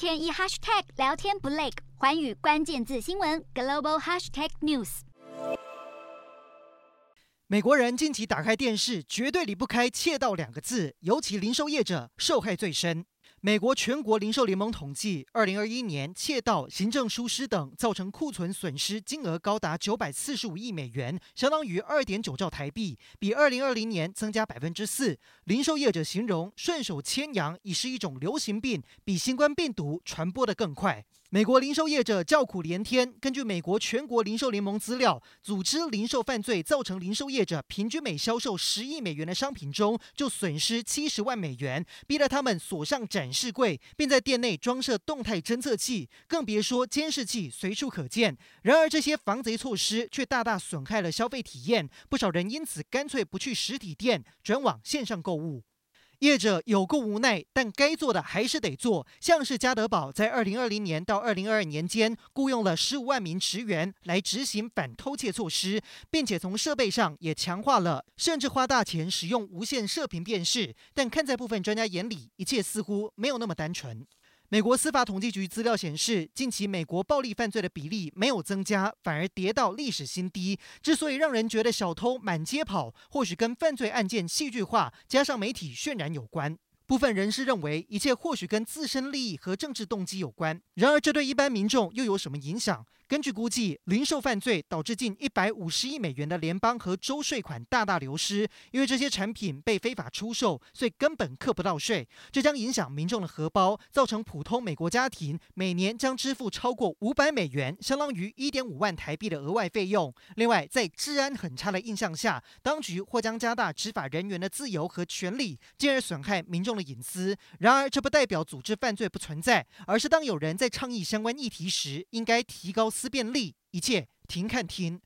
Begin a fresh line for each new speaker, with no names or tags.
天一 hashtag 聊天不累，环宇关键字新闻 global hashtag news。
美国人近期打开电视，绝对离不开“窃盗”两个字，尤其零售业者受害最深。美国全国零售联盟统计，二零二一年窃盗、行政疏失等造成库存损失金额高达九百四十五亿美元，相当于二点九兆台币，比二零二零年增加百分之四。零售业者形容顺手牵羊已是一种流行病，比新冠病毒传播得更快。美国零售业者叫苦连天。根据美国全国零售联盟资料，组织零售犯罪造成零售业者平均每销售十亿美元的商品中就损失七十万美元，逼得他们锁上展示柜，并在店内装设动态侦测器，更别说监视器随处可见。然而，这些防贼措施却大大损害了消费体验，不少人因此干脆不去实体店，转往线上购物。业者有过无奈，但该做的还是得做。像是加德宝在二零二零年到二零二二年间，雇佣了十五万名职员来执行反偷窃措施，并且从设备上也强化了，甚至花大钱使用无线射频辨识。但看在部分专家眼里，一切似乎没有那么单纯。美国司法统计局资料显示，近期美国暴力犯罪的比例没有增加，反而跌到历史新低。之所以让人觉得小偷满街跑，或许跟犯罪案件戏剧化加上媒体渲染有关。部分人士认为，一切或许跟自身利益和政治动机有关。然而，这对一般民众又有什么影响？根据估计，零售犯罪导致近一百五十亿美元的联邦和州税款大大流失，因为这些产品被非法出售，所以根本课不到税。这将影响民众的荷包，造成普通美国家庭每年将支付超过五百美元，相当于一点五万台币的额外费用。另外，在治安很差的印象下，当局或将加大执法人员的自由和权利，进而损害民众的隐私。然而，这不代表组织犯罪不存在，而是当有人在倡议相关议题时，应该提高。思辨力，一切停看听。